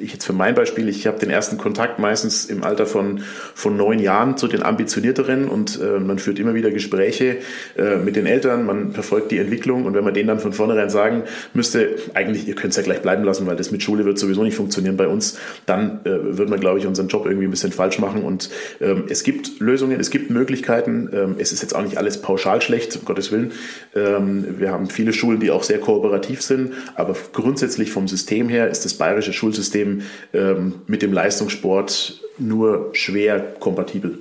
S3: ich jetzt für mein Beispiel, ich habe den ersten Kontakt meistens im Alter von, von neun Jahren zu den ambitionierteren und äh, man führt immer wieder Gespräche äh, mit den Eltern, man verfolgt die Entwicklung und wenn man denen dann von vornherein sagen müsste, eigentlich, ihr könnt es ja gleich bleiben lassen, weil das mit Schule wird sowieso nicht funktionieren bei uns, dann äh, würde man, glaube ich, unseren Job irgendwie ein bisschen falsch machen und ähm, es gibt Lösungen, es gibt Möglichkeiten, ähm, es ist jetzt auch nicht alles pauschal schlecht, um Gottes Willen. Ähm, wir haben viele Schulen, die auch sehr kooperativ sind, aber grundsätzlich vom System her ist das bayerische Schulsystem System ähm, mit dem Leistungssport nur schwer kompatibel.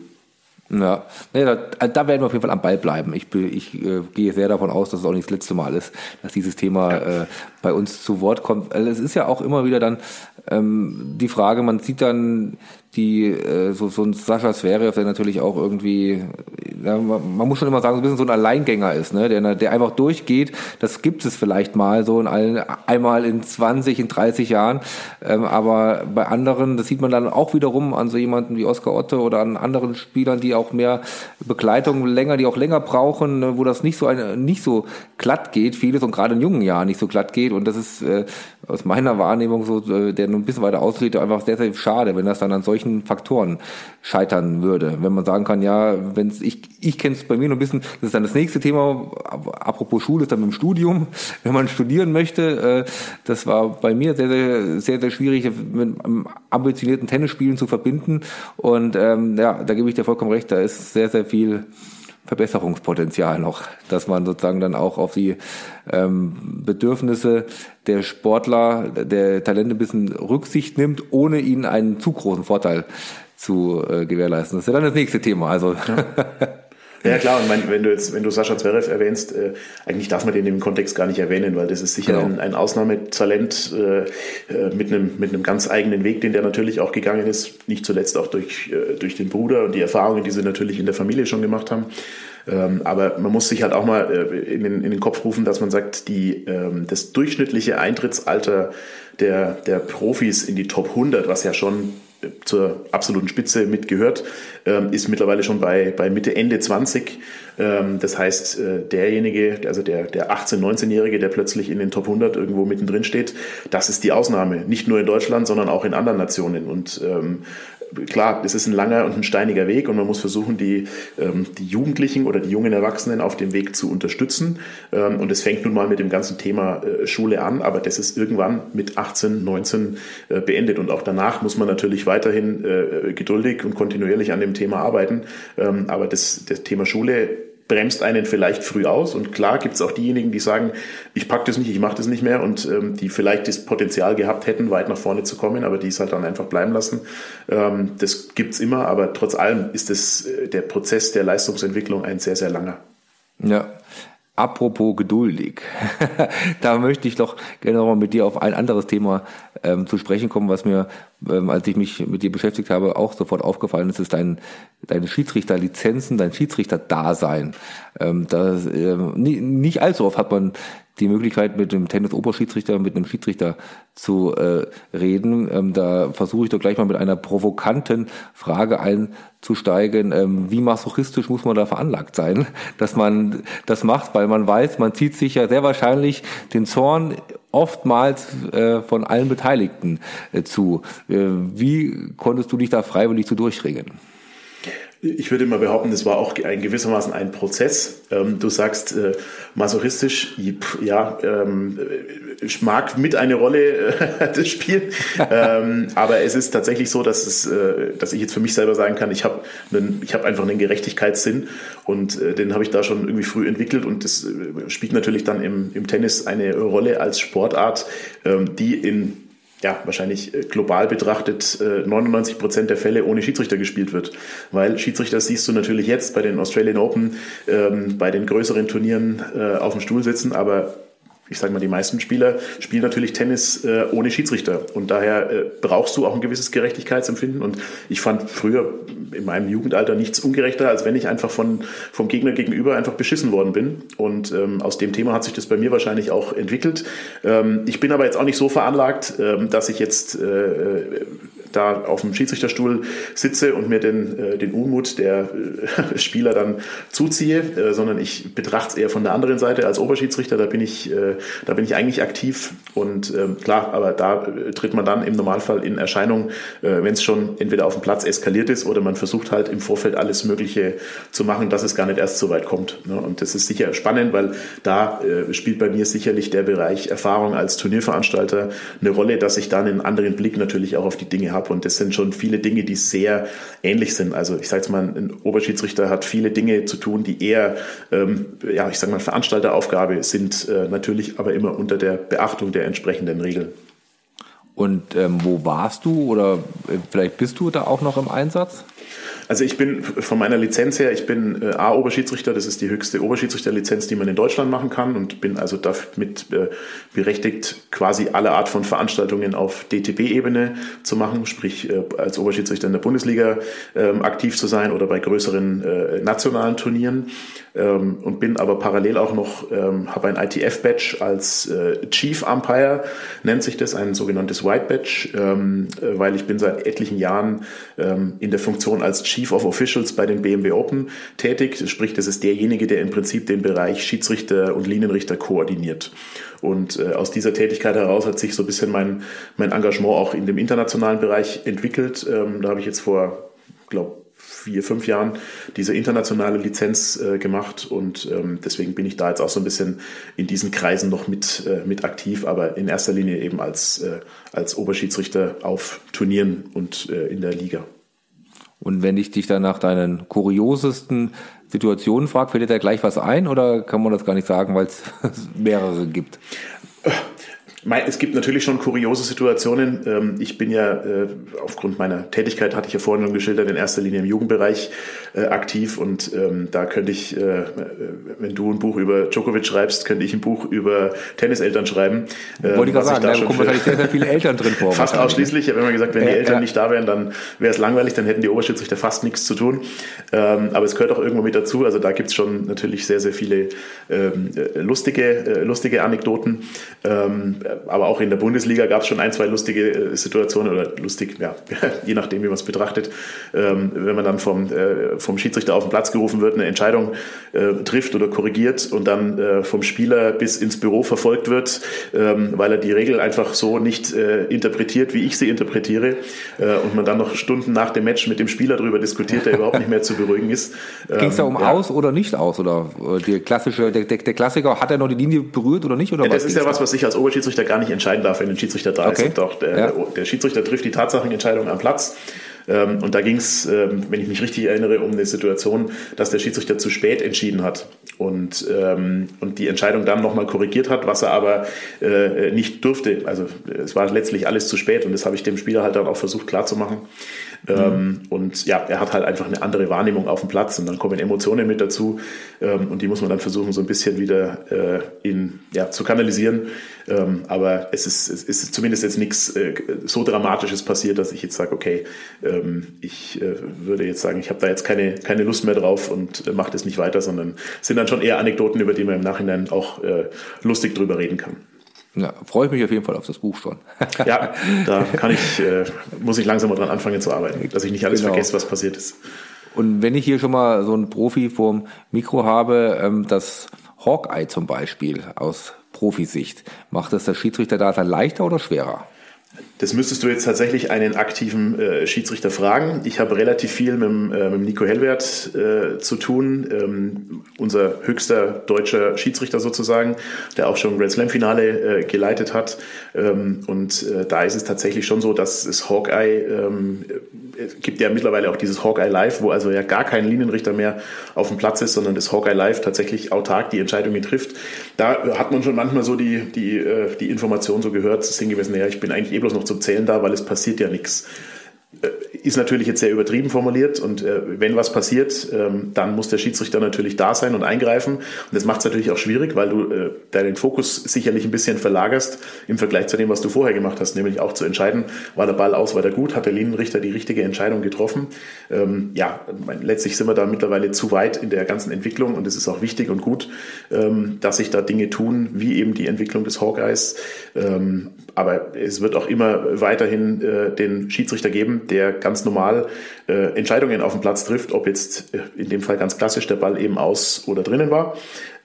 S2: Ja, nee, da, da, werden wir auf jeden Fall am Ball bleiben. Ich, ich äh, gehe sehr davon aus, dass es auch nicht das letzte Mal ist, dass dieses Thema äh, bei uns zu Wort kommt. Also es ist ja auch immer wieder dann ähm, die Frage, man sieht dann die, äh, so, so ein Sascha Zverev, der natürlich auch irgendwie man muss schon immer sagen, so ein bisschen so ein Alleingänger ist, ne? der, der einfach durchgeht. Das gibt es vielleicht mal so in allen, einmal in 20, in 30 Jahren. Ähm, aber bei anderen, das sieht man dann auch wiederum an so jemanden wie Oskar Otte oder an anderen Spielern, die auch mehr Begleitung länger, die auch länger brauchen, ne? wo das nicht so ein, nicht so glatt geht, vieles und gerade in jungen Jahren nicht so glatt geht. Und das ist äh, aus meiner Wahrnehmung so, äh, der nur ein bisschen weiter ausgeht, einfach sehr, sehr schade, wenn das dann an solchen Faktoren scheitern würde. Wenn man sagen kann, ja, wenn ich, ich kenne es bei mir noch ein bisschen, das ist dann das nächste Thema, apropos Schule, ist dann mit dem Studium, wenn man studieren möchte, äh, das war bei mir sehr, sehr, sehr, sehr schwierig, mit einem ambitionierten Tennisspielen zu verbinden. Und ähm, ja, da gebe ich dir vollkommen recht, da ist sehr, sehr viel Verbesserungspotenzial noch, dass man sozusagen dann auch auf die ähm, Bedürfnisse der Sportler, der Talente ein bisschen Rücksicht nimmt, ohne ihnen einen zu großen Vorteil zu äh, gewährleisten. Das ist ja dann das nächste Thema. Also ja.
S3: Ja klar, und mein, wenn du jetzt, wenn du Sascha Zverev erwähnst, äh, eigentlich darf man den im Kontext gar nicht erwähnen, weil das ist sicher genau. ein, ein Ausnahmetalent äh, äh, mit einem mit einem ganz eigenen Weg, den der natürlich auch gegangen ist, nicht zuletzt auch durch äh, durch den Bruder und die Erfahrungen, die sie natürlich in der Familie schon gemacht haben. Ähm, aber man muss sich halt auch mal äh, in, den, in den Kopf rufen, dass man sagt, die, ähm, das durchschnittliche Eintrittsalter der, der Profis in die Top 100, was ja schon zur absoluten Spitze mitgehört, ähm, ist mittlerweile schon bei, bei Mitte, Ende 20. Ähm, das heißt, äh, derjenige, also der, der 18-, 19-Jährige, der plötzlich in den Top 100 irgendwo mittendrin steht, das ist die Ausnahme. Nicht nur in Deutschland, sondern auch in anderen Nationen. Und ähm, klar, es ist ein langer und ein steiniger Weg und man muss versuchen, die, ähm, die Jugendlichen oder die jungen Erwachsenen auf dem Weg zu unterstützen. Ähm, und es fängt nun mal mit dem ganzen Thema äh, Schule an, aber das ist irgendwann mit 18, 19 äh, beendet. Und auch danach muss man natürlich weiterhin äh, geduldig und kontinuierlich an dem Thema arbeiten. Ähm, aber das, das Thema Schule bremst einen vielleicht früh aus. Und klar gibt es auch diejenigen, die sagen, ich pack das nicht, ich mache das nicht mehr und ähm, die vielleicht das Potenzial gehabt hätten, weit nach vorne zu kommen, aber die es halt dann einfach bleiben lassen. Ähm, das gibt's immer, aber trotz allem ist es äh, der Prozess der Leistungsentwicklung ein sehr, sehr langer.
S2: Ja, Apropos geduldig, da möchte ich doch gerne nochmal mit dir auf ein anderes Thema ähm, zu sprechen kommen, was mir, ähm, als ich mich mit dir beschäftigt habe, auch sofort aufgefallen ist, ist dein, deine Schiedsrichterlizenzen, dein Schiedsrichterdasein. Ähm, das, äh, nie, nicht allzu oft hat man die Möglichkeit, mit dem Tennis-Oberschiedsrichter, mit einem Schiedsrichter zu äh, reden. Ähm, da versuche ich doch gleich mal mit einer provokanten Frage einzusteigen. Ähm, wie masochistisch muss man da veranlagt sein, dass man das macht, weil man weiß, man zieht sich ja sehr wahrscheinlich den Zorn oftmals äh, von allen Beteiligten äh, zu. Äh, wie konntest du dich da freiwillig zu durchringen?
S3: Ich würde mal behaupten, das war auch ein gewissermaßen ein Prozess. Ähm, du sagst äh, masochistisch, ja, ähm, ich mag mit eine Rolle äh, das Spiel, ähm, aber es ist tatsächlich so, dass es, äh, dass ich jetzt für mich selber sagen kann, ich habe ich habe einfach einen Gerechtigkeitssinn und äh, den habe ich da schon irgendwie früh entwickelt und das äh, spielt natürlich dann im, im Tennis eine Rolle als Sportart, die in ja, wahrscheinlich äh, global betrachtet 99 äh, Prozent der Fälle ohne Schiedsrichter gespielt wird. Weil Schiedsrichter siehst du natürlich jetzt bei den Australian Open, ähm, bei den größeren Turnieren äh, auf dem Stuhl sitzen, aber ich sage mal, die meisten Spieler spielen natürlich Tennis äh, ohne Schiedsrichter. Und daher äh, brauchst du auch ein gewisses Gerechtigkeitsempfinden. Und ich fand früher in meinem Jugendalter nichts ungerechter, als wenn ich einfach von, vom Gegner gegenüber einfach beschissen worden bin. Und ähm, aus dem Thema hat sich das bei mir wahrscheinlich auch entwickelt. Ähm, ich bin aber jetzt auch nicht so veranlagt, ähm, dass ich jetzt äh, da auf dem Schiedsrichterstuhl sitze und mir den, äh, den Unmut der äh, Spieler dann zuziehe, äh, sondern ich betrachte es eher von der anderen Seite als Oberschiedsrichter. Da bin ich, da bin ich eigentlich aktiv und ähm, klar, aber da tritt man dann im Normalfall in Erscheinung, wenn es schon entweder auf dem Platz eskaliert ist oder man versucht halt im Vorfeld alles Mögliche zu machen, dass es gar nicht erst so weit kommt. Ne? Und das ist sicher spannend, weil da spielt bei mir sicherlich der Bereich Erfahrung als Turnierveranstalter eine Rolle, dass ich dann einen anderen Blick natürlich auch auf die Dinge habe Und das sind schon viele Dinge, die sehr ähnlich sind. Also ich sage jetzt mal, ein Oberschiedsrichter hat viele Dinge zu tun, die eher, ähm, ja, ich sage mal, Veranstalteraufgabe sind, äh, natürlich aber immer unter der Beachtung der entsprechenden Regeln.
S2: Und ähm, wo warst du oder äh, vielleicht bist du da auch noch im Einsatz?
S3: Also ich bin von meiner Lizenz her, ich bin äh, A-Oberschiedsrichter, das ist die höchste Oberschiedsrichterlizenz, die man in Deutschland machen kann und bin also damit äh, berechtigt, quasi alle Art von Veranstaltungen auf DTB-Ebene zu machen, sprich äh, als Oberschiedsrichter in der Bundesliga ähm, aktiv zu sein oder bei größeren äh, nationalen Turnieren. Ähm, und bin aber parallel auch noch, ähm, habe ein ITF-Badge als äh, Chief Umpire, nennt sich das, ein sogenanntes White Badge, ähm, äh, weil ich bin seit etlichen Jahren ähm, in der Funktion als Chief of Officials bei den BMW Open tätig. Sprich, das ist derjenige, der im Prinzip den Bereich Schiedsrichter und Linienrichter koordiniert. Und äh, aus dieser Tätigkeit heraus hat sich so ein bisschen mein, mein Engagement auch in dem internationalen Bereich entwickelt. Ähm, da habe ich jetzt vor, glaube vier, fünf Jahren diese internationale Lizenz äh, gemacht und ähm, deswegen bin ich da jetzt auch so ein bisschen in diesen Kreisen noch mit, äh, mit aktiv, aber in erster Linie eben als, äh, als Oberschiedsrichter auf Turnieren und äh, in der Liga.
S2: Und wenn ich dich dann nach deinen kuriosesten Situationen frage, fällt dir da gleich was ein oder kann man das gar nicht sagen, weil es mehrere gibt?
S3: Es gibt natürlich schon kuriose Situationen. Ähm, ich bin ja äh, aufgrund meiner Tätigkeit, hatte ich ja vorhin schon geschildert, in erster Linie im Jugendbereich äh, aktiv und ähm, da könnte ich, äh, wenn du ein Buch über Djokovic schreibst, könnte ich ein Buch über Tenniseltern schreiben.
S2: Wollte ich gerade sagen, da kommen wahrscheinlich sehr, sehr viele Eltern drin vor.
S3: Fast ausschließlich. Ich habe immer gesagt, wenn die Eltern ja. nicht da wären, dann wäre es langweilig, dann hätten die Oberschiedsrichter fast nichts zu tun. Ähm, aber es gehört auch irgendwo mit dazu. Also da gibt es schon natürlich sehr, sehr viele lustige, lustige Anekdoten aber auch in der Bundesliga gab es schon ein, zwei lustige äh, Situationen oder lustig, ja, je nachdem, wie man es betrachtet, ähm, wenn man dann vom, äh, vom Schiedsrichter auf den Platz gerufen wird, eine Entscheidung äh, trifft oder korrigiert und dann vom Spieler bis ins Büro verfolgt wird, ähm, weil er die Regel einfach so nicht interpretiert, wie ich sie interpretiere und man dann noch Stunden nach dem Match mit dem Spieler darüber diskutiert, der überhaupt nicht mehr zu beruhigen ist.
S2: Ähm, Ging es da um ja. aus oder nicht aus oder die klassische, der, der, der Klassiker, hat er noch die Linie berührt oder nicht? Oder
S3: ja, das ist ja was, was ich als Oberschiedsrichter gar nicht entscheiden darf, wenn ein Schiedsrichter da okay. ist. Auch der, ja. der Schiedsrichter trifft die Tatsachenentscheidung am Platz. Ähm, und da ging es, ähm, wenn ich mich richtig erinnere, um eine Situation, dass der Schiedsrichter zu spät entschieden hat und, ähm, und die Entscheidung dann nochmal korrigiert hat, was er aber äh, nicht durfte. Also es war letztlich alles zu spät und das habe ich dem Spieler halt dann auch versucht klarzumachen. Mhm. und ja, er hat halt einfach eine andere Wahrnehmung auf dem Platz und dann kommen Emotionen mit dazu ähm, und die muss man dann versuchen, so ein bisschen wieder äh, in, ja, zu kanalisieren. Ähm, aber es ist, es ist zumindest jetzt nichts äh, so Dramatisches passiert, dass ich jetzt sage, okay, ähm, ich äh, würde jetzt sagen, ich habe da jetzt keine, keine Lust mehr drauf und mache das nicht weiter, sondern es sind dann schon eher Anekdoten, über die man im Nachhinein auch lustig drüber reden kann.
S2: Ja, freue ich mich auf jeden Fall auf das Buch schon.
S3: ja, da kann ich, äh, muss ich langsam mal dran anfangen zu arbeiten, dass ich nicht alles genau. vergesse, was passiert ist.
S2: Und wenn ich hier schon mal so einen Profi vorm Mikro habe, ähm, das Hawkeye zum Beispiel aus Profisicht, macht das der Schiedsrichter leichter oder schwerer?
S3: Das müsstest du jetzt tatsächlich einen aktiven äh, Schiedsrichter fragen. Ich habe relativ viel mit, äh, mit Nico Hellwert äh, zu tun, ähm, unser höchster deutscher Schiedsrichter sozusagen, der auch schon Grand Slam Finale äh, geleitet hat. Ähm, und äh, da ist es tatsächlich schon so, dass es Hawkeye ähm, gibt ja mittlerweile auch dieses Hawkeye Live, wo also ja gar kein Linienrichter mehr auf dem Platz ist, sondern das Hawkeye Live tatsächlich autark die Entscheidungen trifft. Da hat man schon manchmal so die, die, äh, die Information so gehört, sinngemäß, naja, ich bin eigentlich eh bloß noch zum Zählen da, weil es passiert ja nichts. Äh, ist natürlich jetzt sehr übertrieben formuliert und äh, wenn was passiert, ähm, dann muss der Schiedsrichter natürlich da sein und eingreifen. Und das macht es natürlich auch schwierig, weil du äh, deinen Fokus sicherlich ein bisschen verlagerst im Vergleich zu dem, was du vorher gemacht hast, nämlich auch zu entscheiden, war der Ball aus, war der gut, hat der Linienrichter die richtige Entscheidung getroffen. Ähm, ja, letztlich sind wir da mittlerweile zu weit in der ganzen Entwicklung und es ist auch wichtig und gut, ähm, dass sich da Dinge tun, wie eben die Entwicklung des Hawkeyes. Ähm, aber es wird auch immer weiterhin äh, den Schiedsrichter geben, der ganz normal äh, Entscheidungen auf dem Platz trifft, ob jetzt äh, in dem Fall ganz klassisch der Ball eben aus oder drinnen war,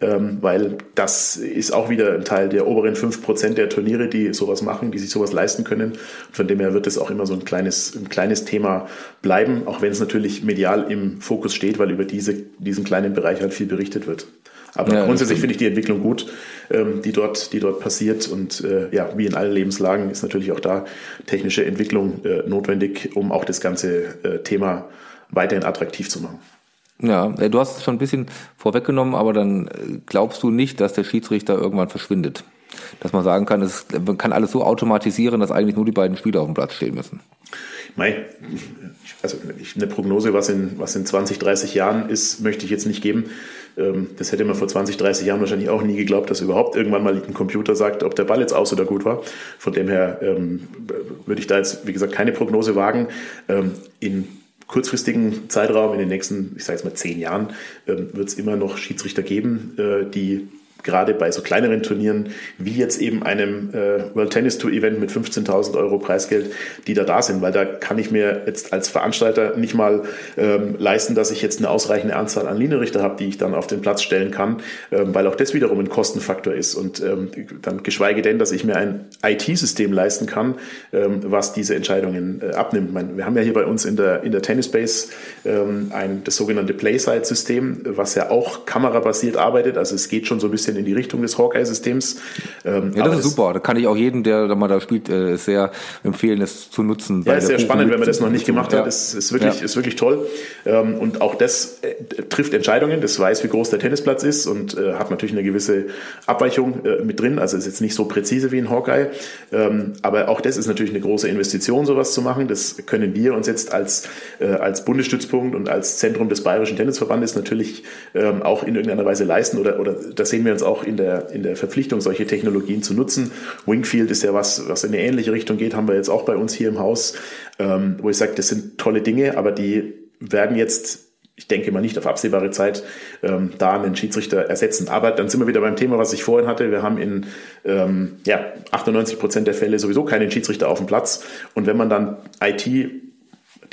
S3: ähm, weil das ist auch wieder ein Teil der oberen fünf Prozent der Turniere, die sowas machen, die sich sowas leisten können. Von dem her wird es auch immer so ein kleines, ein kleines Thema bleiben, auch wenn es natürlich medial im Fokus steht, weil über diese, diesen kleinen Bereich halt viel berichtet wird. Aber ja, grundsätzlich finde ich die Entwicklung gut, ähm, die, dort, die dort passiert. Und äh, ja, wie in allen Lebenslagen ist natürlich auch da technische Entwicklung äh, notwendig, um auch das ganze äh, Thema weiterhin attraktiv zu machen.
S2: Ja, äh, du hast es schon ein bisschen vorweggenommen, aber dann äh, glaubst du nicht, dass der Schiedsrichter irgendwann verschwindet. Dass man sagen kann, es, man kann alles so automatisieren, dass eigentlich nur die beiden Spieler auf dem Platz stehen müssen.
S3: Mei, also eine Prognose, was in, was in 20, 30 Jahren ist, möchte ich jetzt nicht geben. Ähm, das hätte man vor 20, 30 Jahren wahrscheinlich auch nie geglaubt, dass überhaupt irgendwann mal ein Computer sagt, ob der Ball jetzt aus oder gut war. Von dem her ähm, würde ich da jetzt, wie gesagt, keine Prognose wagen. Ähm, in kurzfristigen Zeitraum, in den nächsten, ich sage jetzt mal zehn Jahren, wird es immer noch Schiedsrichter geben, äh, die gerade bei so kleineren Turnieren, wie jetzt eben einem äh, World Tennis Tour Event mit 15.000 Euro Preisgeld, die da da sind, weil da kann ich mir jetzt als Veranstalter nicht mal ähm, leisten, dass ich jetzt eine ausreichende Anzahl an Linienrichter habe, die ich dann auf den Platz stellen kann, ähm, weil auch das wiederum ein Kostenfaktor ist. Und ähm, dann geschweige denn, dass ich mir ein IT-System leisten kann, ähm, was diese Entscheidungen äh, abnimmt. Meine, wir haben ja hier bei uns in der, in der Tennis Base ähm, ein, das sogenannte Playside-System, was ja auch kamerabasiert arbeitet, also es geht schon so ein bisschen bisschen in die Richtung des Hawkeye-Systems.
S2: Ähm, ja, das ist super. Da kann ich auch jeden, der da mal da spielt, äh, sehr empfehlen, es zu nutzen.
S3: Ja, ist sehr spannend, wenn man das noch nicht gemacht ja. hat. Ist, ist wirklich, ja. ist wirklich toll. Ähm, und auch das äh, trifft Entscheidungen. Das weiß, wie groß der Tennisplatz ist und äh, hat natürlich eine gewisse Abweichung äh, mit drin. Also ist jetzt nicht so präzise wie ein Hawkeye. Ähm, aber auch das ist natürlich eine große Investition, sowas zu machen. Das können wir uns jetzt als, äh, als Bundesstützpunkt und als Zentrum des Bayerischen Tennisverbandes natürlich ähm, auch in irgendeiner Weise leisten oder, oder da sehen wir uns auch in der, in der Verpflichtung, solche Technologien zu nutzen. Wingfield ist ja was, was in eine ähnliche Richtung geht, haben wir jetzt auch bei uns hier im Haus, ähm, wo ich sage, das sind tolle Dinge, aber die werden jetzt ich denke mal nicht auf absehbare Zeit ähm, da einen Schiedsrichter ersetzen. Aber dann sind wir wieder beim Thema, was ich vorhin hatte. Wir haben in ähm, ja, 98 Prozent der Fälle sowieso keinen Schiedsrichter auf dem Platz. Und wenn man dann IT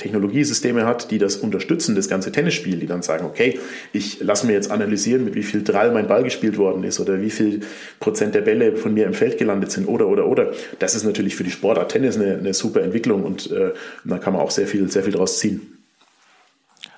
S3: Technologiesysteme hat, die das unterstützen, das ganze Tennisspiel, die dann sagen, okay, ich lasse mir jetzt analysieren, mit wie viel Drall mein Ball gespielt worden ist oder wie viel Prozent der Bälle von mir im Feld gelandet sind oder, oder, oder. Das ist natürlich für die Sportart Tennis eine, eine super Entwicklung und äh, da kann man auch sehr viel, sehr viel draus ziehen.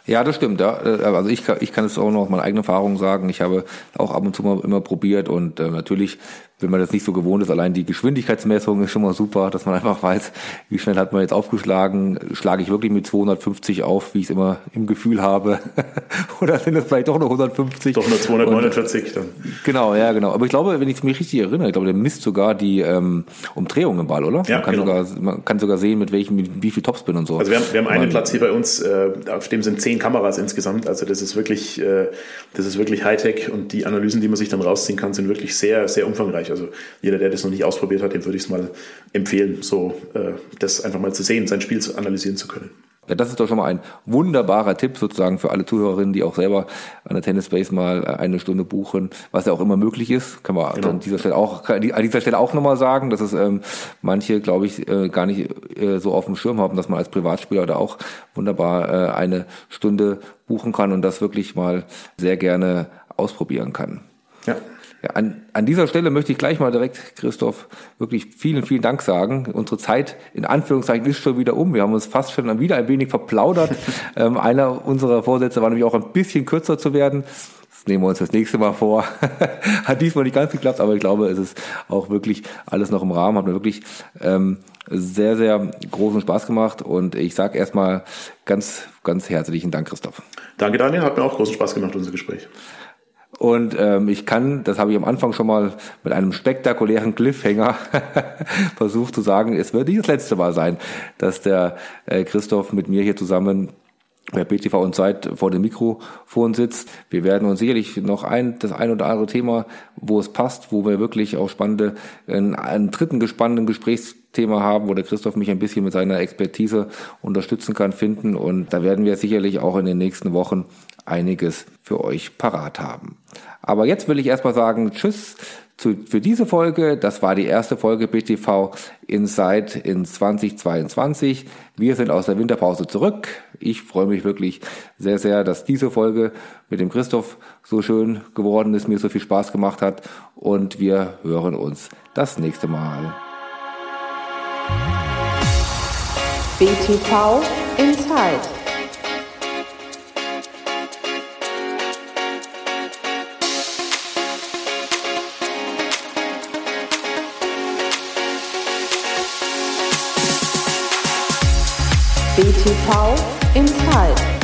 S2: Ja, das stimmt. Ja. Äh, also ich kann, ich kann es auch noch aus meiner eigenen Erfahrung sagen. Ich habe auch ab und zu mal immer probiert und äh, natürlich wenn man das nicht so gewohnt ist, allein die Geschwindigkeitsmessung ist schon mal super, dass man einfach weiß, wie schnell hat man jetzt aufgeschlagen, schlage ich wirklich mit 250 auf, wie ich es immer im Gefühl habe, oder sind es vielleicht doch nur 150?
S3: Doch nur 249 dann.
S2: Genau, ja, genau. Aber ich glaube, wenn ich mich richtig erinnere, ich glaube, der misst sogar die ähm, Umdrehung im Ball, oder?
S3: Ja,
S2: man kann
S3: genau.
S2: sogar, man kann sogar sehen, mit welchem, mit wie viel Topspin und so.
S3: Also wir haben, wir haben einen Platz hier bei uns, äh, auf dem sind zehn Kameras insgesamt. Also das ist wirklich, äh, das ist wirklich Hightech und die Analysen, die man sich dann rausziehen kann, sind wirklich sehr, sehr umfangreich. Also jeder, der das noch nicht ausprobiert hat, dem würde ich es mal empfehlen, so äh, das einfach mal zu sehen, sein Spiel zu analysieren zu können.
S2: Ja, das ist doch schon mal ein wunderbarer Tipp sozusagen für alle Zuhörerinnen, die auch selber an der Tennis Space mal äh, eine Stunde buchen, was ja auch immer möglich ist. Kann man genau. an dieser Stelle auch an dieser Stelle auch nochmal sagen, dass es ähm, manche, glaube ich, äh, gar nicht äh, so auf dem Schirm haben, dass man als Privatspieler da auch wunderbar äh, eine Stunde buchen kann und das wirklich mal sehr gerne ausprobieren kann.
S3: Ja.
S2: Ja, an, an dieser Stelle möchte ich gleich mal direkt, Christoph, wirklich vielen, vielen Dank sagen. Unsere Zeit in Anführungszeichen ist schon wieder um. Wir haben uns fast schon wieder ein wenig verplaudert. ähm, einer unserer Vorsätze war nämlich auch ein bisschen kürzer zu werden. Das nehmen wir uns das nächste Mal vor. Hat diesmal nicht ganz geklappt, aber ich glaube, es ist auch wirklich alles noch im Rahmen. Hat mir wirklich ähm, sehr, sehr großen Spaß gemacht. Und ich sage erstmal ganz, ganz herzlichen Dank, Christoph.
S3: Danke, Daniel. Hat mir auch großen Spaß gemacht, unser Gespräch.
S2: Und ähm, ich kann, das habe ich am Anfang schon mal mit einem spektakulären Cliffhanger versucht zu sagen, es wird nicht das letzte Mal sein, dass der äh, Christoph mit mir hier zusammen bei BTV und Zeit vor dem Mikrofon sitzt. Wir werden uns sicherlich noch ein, das ein oder andere Thema, wo es passt, wo wir wirklich auch spannende, einen, einen dritten gespannten Gesprächsthema haben, wo der Christoph mich ein bisschen mit seiner Expertise unterstützen kann, finden. Und da werden wir sicherlich auch in den nächsten Wochen einiges für euch parat haben. Aber jetzt will ich erstmal sagen, tschüss zu, für diese Folge. Das war die erste Folge BTV Inside in 2022. Wir sind aus der Winterpause zurück. Ich freue mich wirklich sehr, sehr, dass diese Folge mit dem Christoph so schön geworden ist, mir so viel Spaß gemacht hat und wir hören uns das nächste Mal.
S1: BTV Inside. BTV Inside.